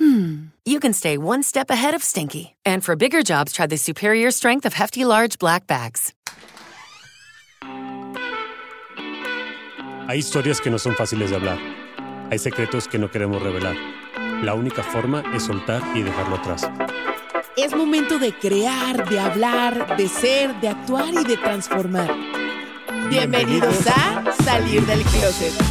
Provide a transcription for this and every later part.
hmm, you can stay one step ahead of stinky. And for bigger jobs, try the superior strength of Hefty Large Black Bags. Hay historias que no son fáciles de hablar. Hay secretos que no queremos revelar. La única forma es soltar y dejarlo atrás. Es momento de crear, de hablar, de ser, de actuar y de transformar. Bienvenidos a Salir del Closet.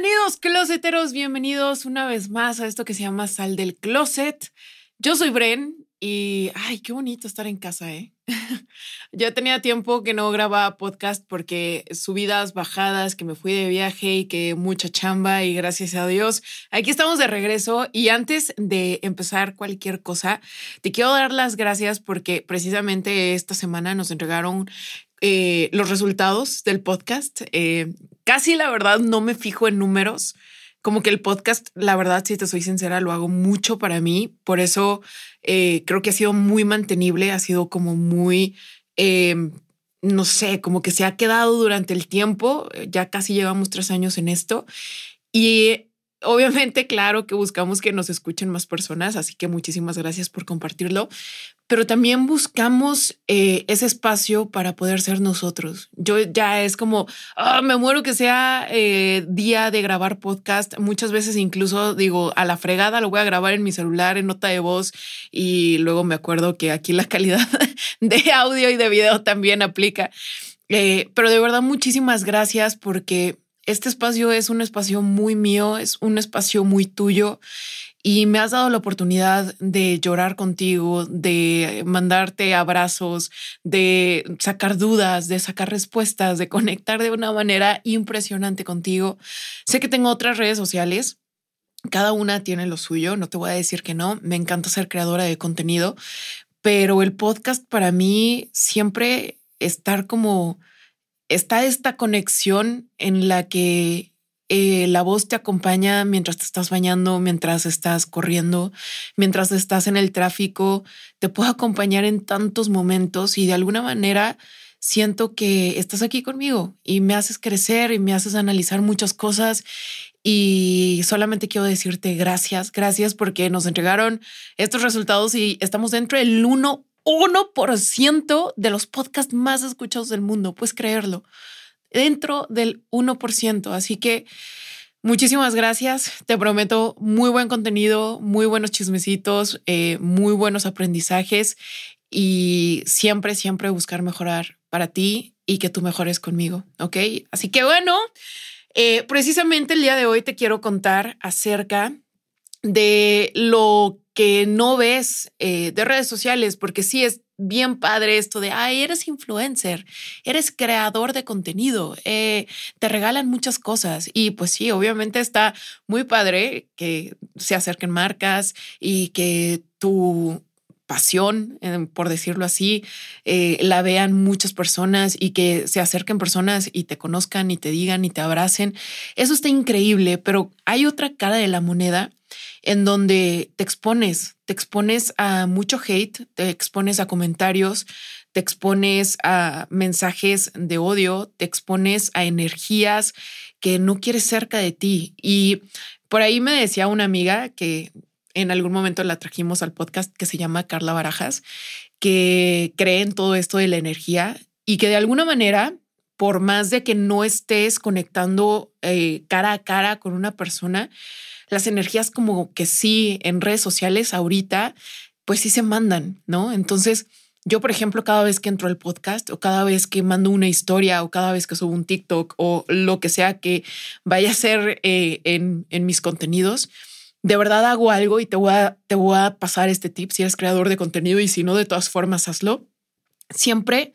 Bienvenidos, closeteros, bienvenidos una vez más a esto que se llama Sal del Closet. Yo soy Bren y, ay, qué bonito estar en casa, ¿eh? ya tenía tiempo que no grababa podcast porque subidas, bajadas, que me fui de viaje y que mucha chamba y gracias a Dios, aquí estamos de regreso y antes de empezar cualquier cosa, te quiero dar las gracias porque precisamente esta semana nos entregaron eh, los resultados del podcast. Eh, casi la verdad no me fijo en números como que el podcast, la verdad, si te soy sincera, lo hago mucho para mí. Por eso eh, creo que ha sido muy mantenible, ha sido como muy, em, no sé, como que se ha quedado durante el tiempo. Ya casi llevamos tres años en esto. Y obviamente, claro que buscamos que nos escuchen más personas, así que muchísimas gracias por compartirlo pero también buscamos eh, ese espacio para poder ser nosotros. Yo ya es como, ah, me muero que sea eh, día de grabar podcast. Muchas veces incluso digo, a la fregada lo voy a grabar en mi celular en nota de voz y luego me acuerdo que aquí la calidad de audio y de video también aplica. Eh, pero de verdad, muchísimas gracias porque este espacio es un espacio muy mío, es un espacio muy tuyo y me has dado la oportunidad de llorar contigo, de mandarte abrazos, de sacar dudas, de sacar respuestas, de conectar de una manera impresionante contigo. Sé que tengo otras redes sociales. Cada una tiene lo suyo, no te voy a decir que no, me encanta ser creadora de contenido, pero el podcast para mí siempre estar como está esta conexión en la que eh, la voz te acompaña mientras te estás bañando, mientras estás corriendo, mientras estás en el tráfico, te puedo acompañar en tantos momentos y de alguna manera siento que estás aquí conmigo y me haces crecer y me haces analizar muchas cosas. Y solamente quiero decirte gracias, gracias porque nos entregaron estos resultados y estamos dentro del 1, 1% de los podcasts más escuchados del mundo, puedes creerlo dentro del 1%. Así que muchísimas gracias. Te prometo muy buen contenido, muy buenos chismecitos, eh, muy buenos aprendizajes y siempre, siempre buscar mejorar para ti y que tú mejores conmigo. Ok. Así que bueno, eh, precisamente el día de hoy te quiero contar acerca de lo que no ves eh, de redes sociales, porque sí es bien padre esto de, ay, eres influencer, eres creador de contenido, eh, te regalan muchas cosas. Y pues sí, obviamente está muy padre que se acerquen marcas y que tu pasión, eh, por decirlo así, eh, la vean muchas personas y que se acerquen personas y te conozcan y te digan y te abracen. Eso está increíble, pero hay otra cara de la moneda en donde te expones, te expones a mucho hate, te expones a comentarios, te expones a mensajes de odio, te expones a energías que no quieres cerca de ti. Y por ahí me decía una amiga que en algún momento la trajimos al podcast que se llama Carla Barajas, que cree en todo esto de la energía y que de alguna manera, por más de que no estés conectando eh, cara a cara con una persona, las energías como que sí en redes sociales ahorita, pues sí se mandan, ¿no? Entonces, yo, por ejemplo, cada vez que entro al podcast o cada vez que mando una historia o cada vez que subo un TikTok o lo que sea que vaya a ser eh, en, en mis contenidos, de verdad hago algo y te voy, a, te voy a pasar este tip si eres creador de contenido y si no, de todas formas, hazlo. Siempre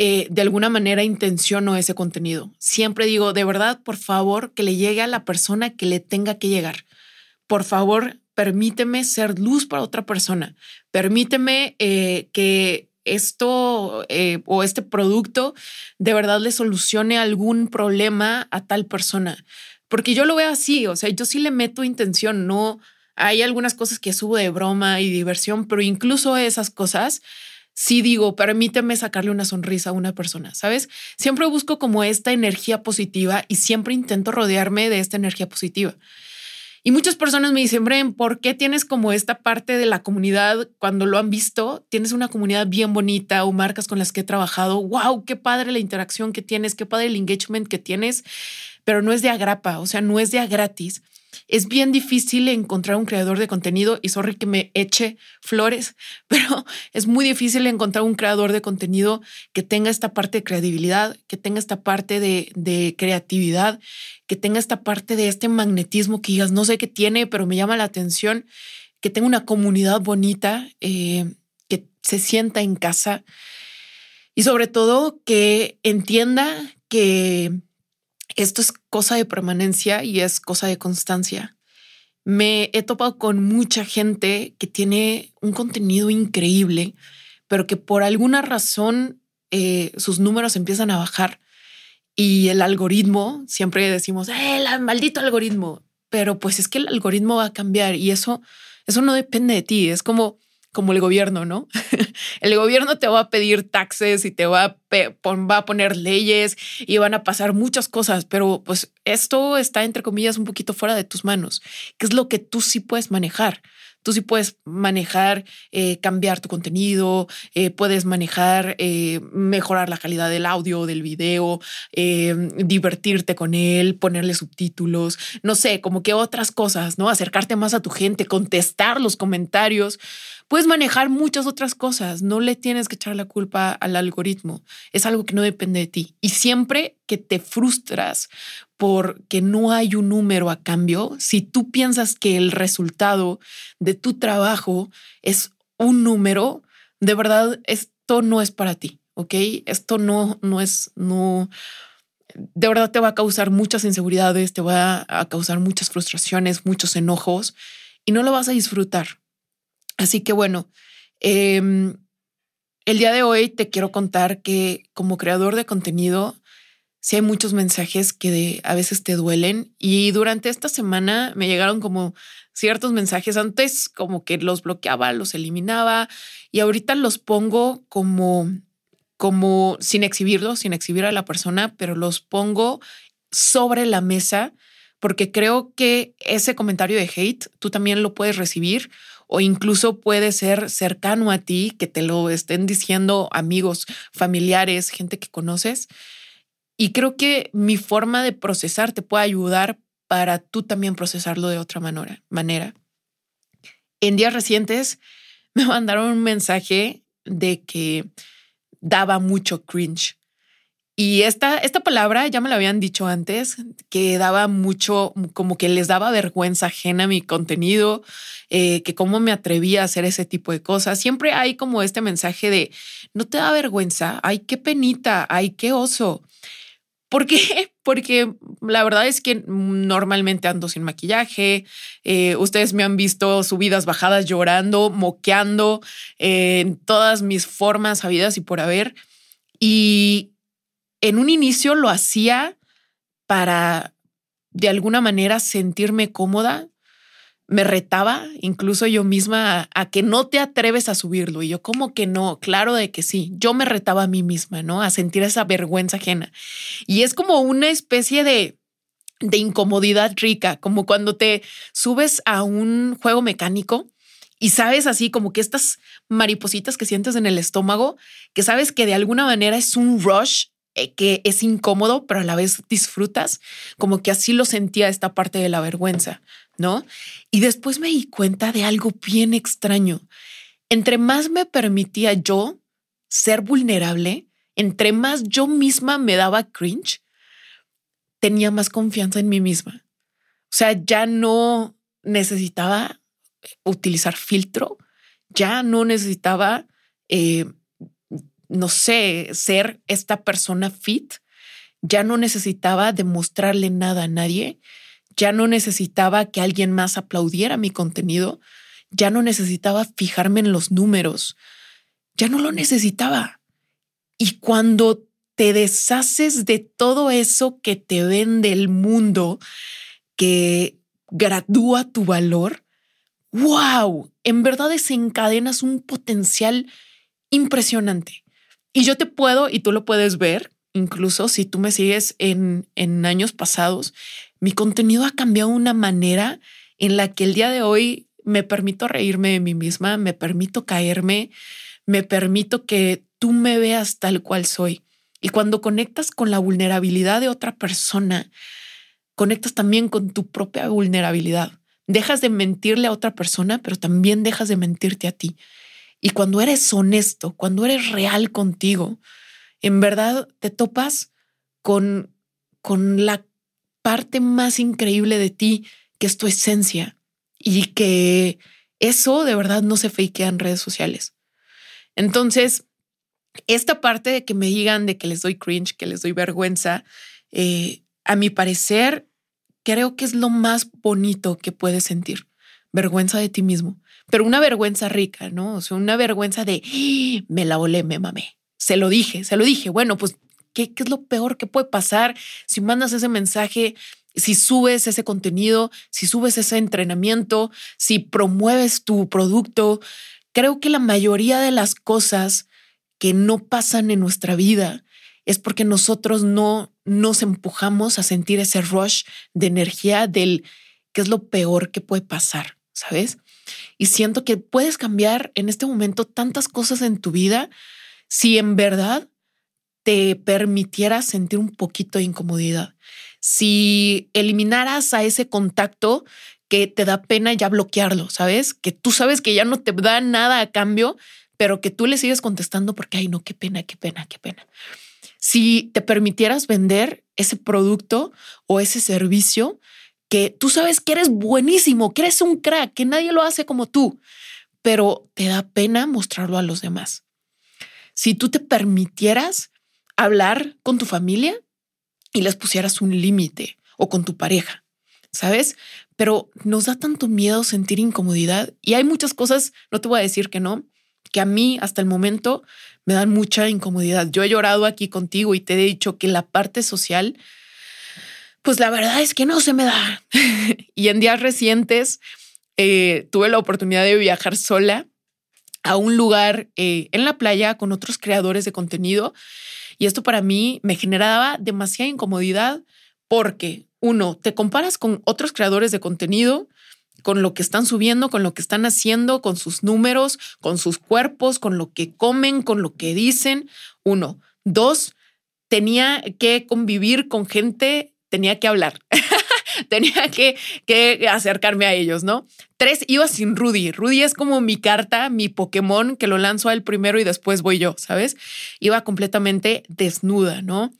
eh, de alguna manera intenciono ese contenido. Siempre digo, de verdad, por favor, que le llegue a la persona que le tenga que llegar. Por favor, permíteme ser luz para otra persona, permíteme eh, que esto eh, o este producto de verdad le solucione algún problema a tal persona. Porque yo lo veo así, o sea, yo sí le meto intención, no hay algunas cosas que subo de broma y diversión, pero incluso esas cosas sí digo, permíteme sacarle una sonrisa a una persona, ¿sabes? Siempre busco como esta energía positiva y siempre intento rodearme de esta energía positiva. Y muchas personas me dicen, Bren, ¿por qué tienes como esta parte de la comunidad cuando lo han visto? Tienes una comunidad bien bonita o marcas con las que he trabajado. ¡Wow! ¡Qué padre la interacción que tienes! ¡Qué padre el engagement que tienes! Pero no es de agrapa, o sea, no es de a gratis. Es bien difícil encontrar un creador de contenido y sorry que me eche flores, pero es muy difícil encontrar un creador de contenido que tenga esta parte de credibilidad, que tenga esta parte de, creatividad, que tenga esta parte de este magnetismo que digas, no sé qué tiene, pero me llama la atención, que tenga una comunidad bonita, eh, que se sienta en casa y sobre todo que entienda que esto es cosa de permanencia y es cosa de constancia. Me he topado con mucha gente que tiene un contenido increíble, pero que por alguna razón eh, sus números empiezan a bajar y el algoritmo, siempre decimos, eh, el maldito algoritmo, pero pues es que el algoritmo va a cambiar y eso, eso no depende de ti. Es como como el gobierno, ¿no? el gobierno te va a pedir taxes y te va a, va a poner leyes y van a pasar muchas cosas, pero pues esto está entre comillas un poquito fuera de tus manos, que es lo que tú sí puedes manejar. Tú sí puedes manejar, eh, cambiar tu contenido, eh, puedes manejar, eh, mejorar la calidad del audio, del video, divertirte con él, ponerle subtítulos, no sé, como que otras cosas, ¿no? Acercarte más a tu gente, contestar los comentarios puedes manejar muchas otras cosas. No le tienes que echar la culpa al algoritmo. Es algo que no depende de ti. Y siempre que te frustras porque no hay un número a cambio, si tú piensas que el resultado de tu trabajo es un número, de verdad esto no es para ti. ¿Ok? Esto no, no es, no, de verdad te va a causar muchas inseguridades, te va a causar muchas frustraciones, muchos enojos y no lo vas a disfrutar. Así que bueno, em, el día de hoy te quiero contar que como creador de contenido, sí hay muchos mensajes que a veces te duelen y durante esta semana me llegaron como ciertos mensajes. Antes como que los bloqueaba, los eliminaba y ahorita los pongo como como sin exhibirlos, sin exhibir a la persona, pero los pongo sobre la mesa porque creo que ese comentario de hate tú también lo puedes recibir o incluso puede ser cercano a ti, que te lo estén diciendo amigos, familiares, gente que conoces. Y creo que mi forma de procesar te puede ayudar para tú también procesarlo de otra manera. En días recientes me mandaron un mensaje de que daba mucho cringe. Y esta, esta palabra ya me la habían dicho antes, que daba mucho, como que les daba vergüenza ajena a mi contenido, eh, que cómo me atrevía a hacer ese tipo de cosas. Siempre hay como este mensaje de, no te da vergüenza, ay, qué penita, ay, qué oso. ¿Por qué? Porque la verdad es que normalmente ando sin maquillaje. Eh, ustedes me han visto subidas, bajadas, llorando, moqueando eh, en todas mis formas habidas y por haber. Y en un inicio lo hacía para de alguna manera sentirme cómoda. Me retaba incluso yo misma a, que no te atreves a subirlo. Y yo como que no, claro de que sí. Yo me retaba a mí misma, ¿no? A sentir esa vergüenza ajena. Y es como una especie de, de incomodidad rica, como cuando te subes a un juego mecánico y sabes así como que estas maripositas que sientes en el estómago, que sabes que de alguna manera es un rush que es incómodo, pero a la vez disfrutas, como que así lo sentía esta parte de la vergüenza, ¿no? Y después me di cuenta de algo bien extraño. Entre más me permitía yo ser vulnerable, entre más yo misma me daba cringe, tenía más confianza en mí misma. O sea, ya no necesitaba utilizar filtro, ya no necesitaba eh, no sé, ser esta persona fit, ya no necesitaba demostrarle nada a nadie, ya no necesitaba que alguien más aplaudiera mi contenido, ya no necesitaba fijarme en los números, ya no lo necesitaba. Y cuando te deshaces de todo eso que te vende el mundo, que gradúa tu valor, wow, en verdad desencadenas un potencial impresionante. Y yo te puedo, y tú lo puedes ver, incluso si tú me sigues en, en años pasados, mi contenido ha cambiado de una manera en la que el día de hoy me permito reírme de mí misma, me permito caerme, me permito que tú me veas tal cual soy. Y cuando conectas con la vulnerabilidad de otra persona, conectas también con tu propia vulnerabilidad. Dejas de mentirle a otra persona, pero también dejas de mentirte a ti. Y cuando eres honesto, cuando eres real contigo, en verdad te topas con, con la parte más increíble de ti, que es tu esencia, y que eso de verdad no se fakea en redes sociales. Entonces, esta parte de que me digan de que les doy cringe, que les doy vergüenza, eh, a mi parecer, creo que es lo más bonito que puedes sentir. Vergüenza de ti mismo, pero una vergüenza rica, ¿no? O sea, una vergüenza de me la olé, me mamé. Se lo dije, se lo dije. Bueno, pues, ¿qué, ¿qué es lo peor que puede pasar si mandas ese mensaje si subes ese contenido, si subes ese entrenamiento, si promueves tu producto. Creo que la mayoría de las cosas que no pasan en nuestra vida es porque nosotros no nos empujamos a sentir ese rush de energía del que es lo peor que puede pasar, ¿sabes? Y siento que puedes cambiar en este momento tantas cosas en tu vida si en verdad te permitieras sentir un poquito de incomodidad si eliminaras a ese contacto que te da pena ya bloquearlo, ¿sabes? Que tú sabes que ya no te da nada a cambio, pero que tú le sigues contestando porque, ay, no, qué pena, qué pena, qué pena. Si te permitieras vender ese producto o ese servicio que tú sabes que eres buenísimo, que eres un crack, que nadie lo hace como tú, pero te da pena mostrarlo a los demás. Si tú te permitieras hablar con tu familia y les pusieras un límite o con tu pareja, ¿sabes? Pero nos da tanto miedo sentir incomodidad y hay muchas cosas, no te voy a decir que no, que a mí hasta el momento me dan mucha incomodidad. Yo he llorado aquí contigo y te he dicho que la parte social, pues la verdad es que no se me da. y en días recientes eh, tuve la oportunidad de viajar sola a un lugar eh, en la playa con otros creadores de contenido y esto para mí me generaba demasiada incomodidad porque, uno, te comparas con otros creadores de contenido, con lo que están subiendo, con lo que están haciendo, con sus números, con sus cuerpos, con lo que comen, con lo que dicen. Uno. Dos, tenía que convivir con gente, tenía que hablar. tenía que, que, acercarme a ellos, ¿no? Tres, iba sin Rudy. Rudy es como mi carta, mi Pokémon, que lo lanzo al primero y después voy yo, ¿sabes? Iba completamente desnuda, ¿no?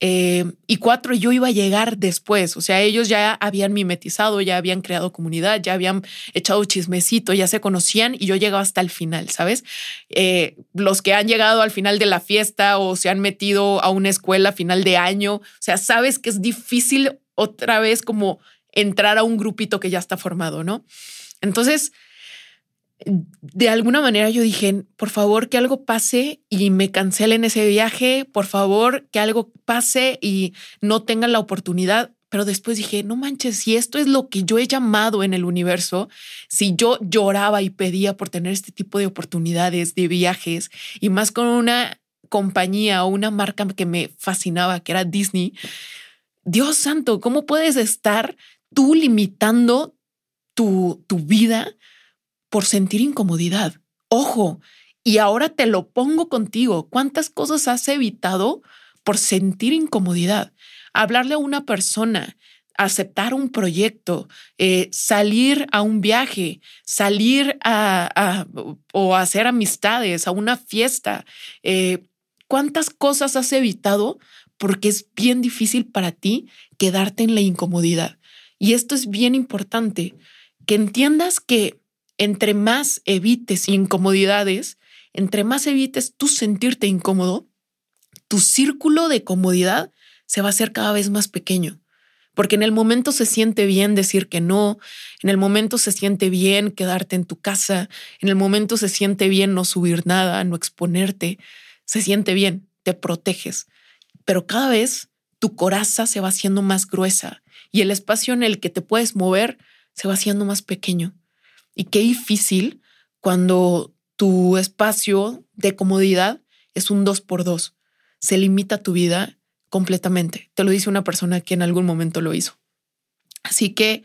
Eh, y cuatro, yo iba a llegar después. O sea, ellos ya habían mimetizado, ya habían creado comunidad, ya habían echado chismecito, ya se conocían y yo llegaba hasta el final, ¿sabes? Eh, los que han llegado al final de la fiesta o se han metido a una escuela a final de año, o sea, sabes que es difícil otra vez como entrar a un grupito que ya está formado, ¿no? Entonces, de alguna manera yo dije, por favor que algo pase y me cancelen ese viaje, por favor que algo pase y no tengan la oportunidad. Pero después dije, no manches, si esto es lo que yo he llamado en el universo, si yo lloraba y pedía por tener este tipo de oportunidades, de viajes, y más con una compañía o una marca que me fascinaba, que era Disney, Dios santo, ¿cómo puedes estar tú limitando tu, tu vida por sentir incomodidad? Ojo, y ahora te lo pongo contigo. ¿Cuántas cosas has evitado por sentir incomodidad? Hablarle a una persona, aceptar un proyecto, eh, salir a un viaje, salir a, o hacer amistades, a una fiesta. Eh, ¿Cuántas cosas has evitado porque es bien difícil para ti quedarte en la incomodidad. Y esto es bien importante, que entiendas que entre más evites incomodidades, entre más evites tú sentirte incómodo, tu círculo de comodidad se va a hacer cada vez más pequeño. porque en el momento se siente bien decir que no, en el momento se siente bien quedarte en tu casa, en el momento se siente bien no subir nada, no exponerte, se siente bien, te proteges, pero cada vez tu coraza se va haciendo más gruesa y el espacio en el que te puedes mover se va haciendo más pequeño. Y qué difícil cuando tu espacio de comodidad es un dos por dos. Se limita tu vida completamente. Te lo dice una persona que en algún momento lo hizo. Así que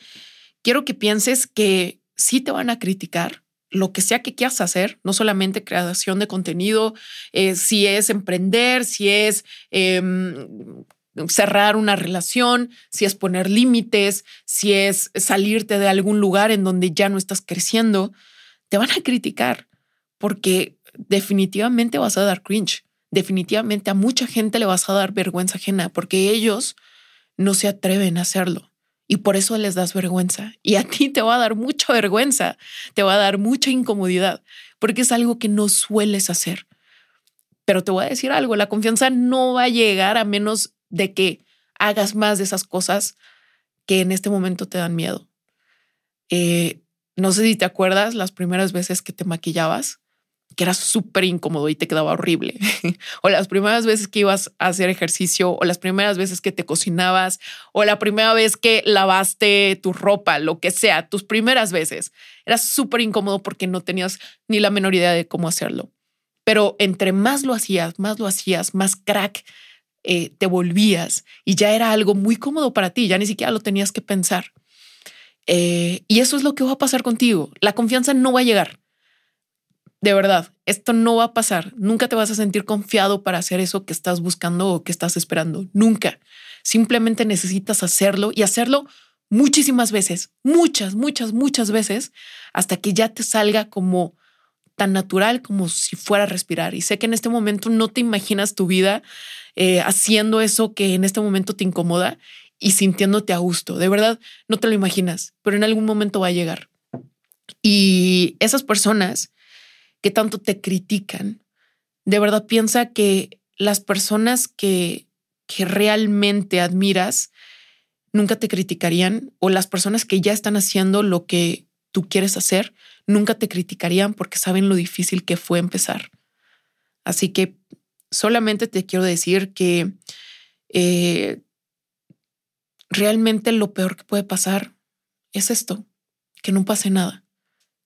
quiero que pienses que sí te van a criticar lo que sea que quieras hacer, no solamente creación de contenido, eh, si es emprender, si es em, cerrar una relación, si es poner límites, si es salirte de algún lugar en donde ya no estás creciendo, te van a criticar porque definitivamente vas a dar cringe definitivamente a mucha gente le vas a dar vergüenza ajena porque ellos no se atreven a hacerlo y por eso les das vergüenza. Y a ti te va a dar mucha vergüenza, te va a dar mucha incomodidad porque es algo que no sueles hacer. Pero te voy a decir algo, la confianza no va a llegar a menos de que hagas más de esas cosas que en este momento te dan miedo. Eh, no sé si te acuerdas las primeras veces que te maquillabas que era súper incómodo y te quedaba horrible. o las primeras veces que ibas a hacer ejercicio, o las primeras veces que te cocinabas, o la primera vez que lavaste tu ropa, lo que sea, tus primeras veces. Era súper incómodo porque no tenías ni la menor idea de cómo hacerlo. Pero entre más lo hacías, más lo hacías, más crack eh, te volvías y ya era algo muy cómodo para ti, ya ni siquiera lo tenías que pensar. Eh, y eso es lo que va a pasar contigo. La confianza no va a llegar de verdad, esto no va a pasar. Nunca te vas a sentir confiado para hacer eso que estás buscando o que estás esperando. Nunca. Simplemente necesitas hacerlo y hacerlo muchísimas veces, muchas, muchas, muchas veces, hasta que ya te salga como tan natural como si fuera a respirar. Y sé que en este momento no te imaginas tu vida eh, haciendo eso que en este momento te incomoda y sintiéndote a gusto. De verdad, no te lo imaginas, pero en algún momento va a llegar. Y esas personas que tanto te critican. De verdad piensa que las personas que, que realmente admiras nunca te criticarían o las personas que ya están haciendo lo que tú quieres hacer nunca te criticarían porque saben lo difícil que fue empezar. Así que solamente te quiero decir que eh, realmente lo peor que puede pasar es esto, que no pase nada,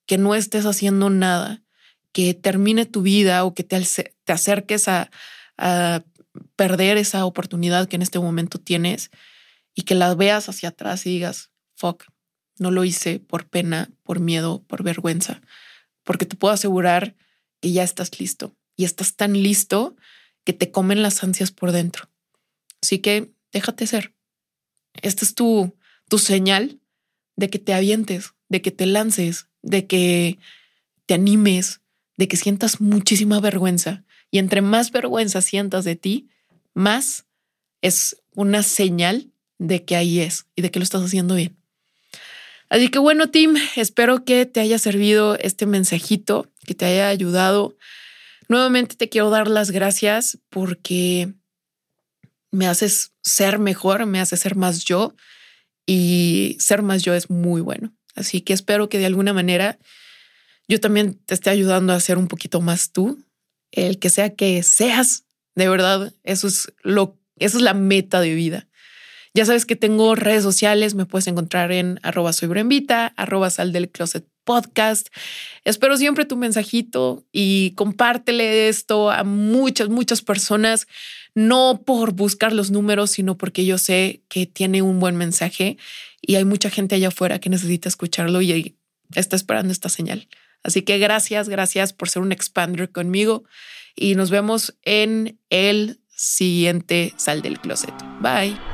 que no estés haciendo nada, que termine tu vida o que te, te acerques a, a perder esa oportunidad que en este momento tienes y que la veas hacia atrás y digas, fuck, no lo hice por pena, por miedo, por vergüenza, porque te puedo asegurar que ya estás listo y estás tan listo que te comen las ansias por dentro. Así que déjate ser. Esta es tu, tu señal de que te avientes, de que te lances, de que te animes, de que sientas muchísima vergüenza. Y entre más vergüenza sientas de ti, más es una señal de que ahí es y de que lo estás haciendo bien. Así que bueno, Tim, espero que te haya servido este mensajito, que te haya ayudado. Nuevamente te quiero dar las gracias porque me haces ser mejor, me haces ser más yo y ser más yo es muy bueno. Así que espero que de alguna manera yo también te esté ayudando a ser un poquito más tú, el que sea que seas, de verdad, eso es lo, eso es la meta de vida. Ya sabes que tengo redes sociales, me puedes encontrar en arroba soy arroba sal del closet podcast. Espero siempre tu mensajito y compártele esto a muchas, muchas personas, no por buscar los números, sino porque yo sé que tiene un buen mensaje y hay mucha gente allá afuera que necesita escucharlo y está esperando esta señal. Así que gracias, gracias por ser un expander conmigo y nos vemos en el siguiente Sal del Closet. Bye.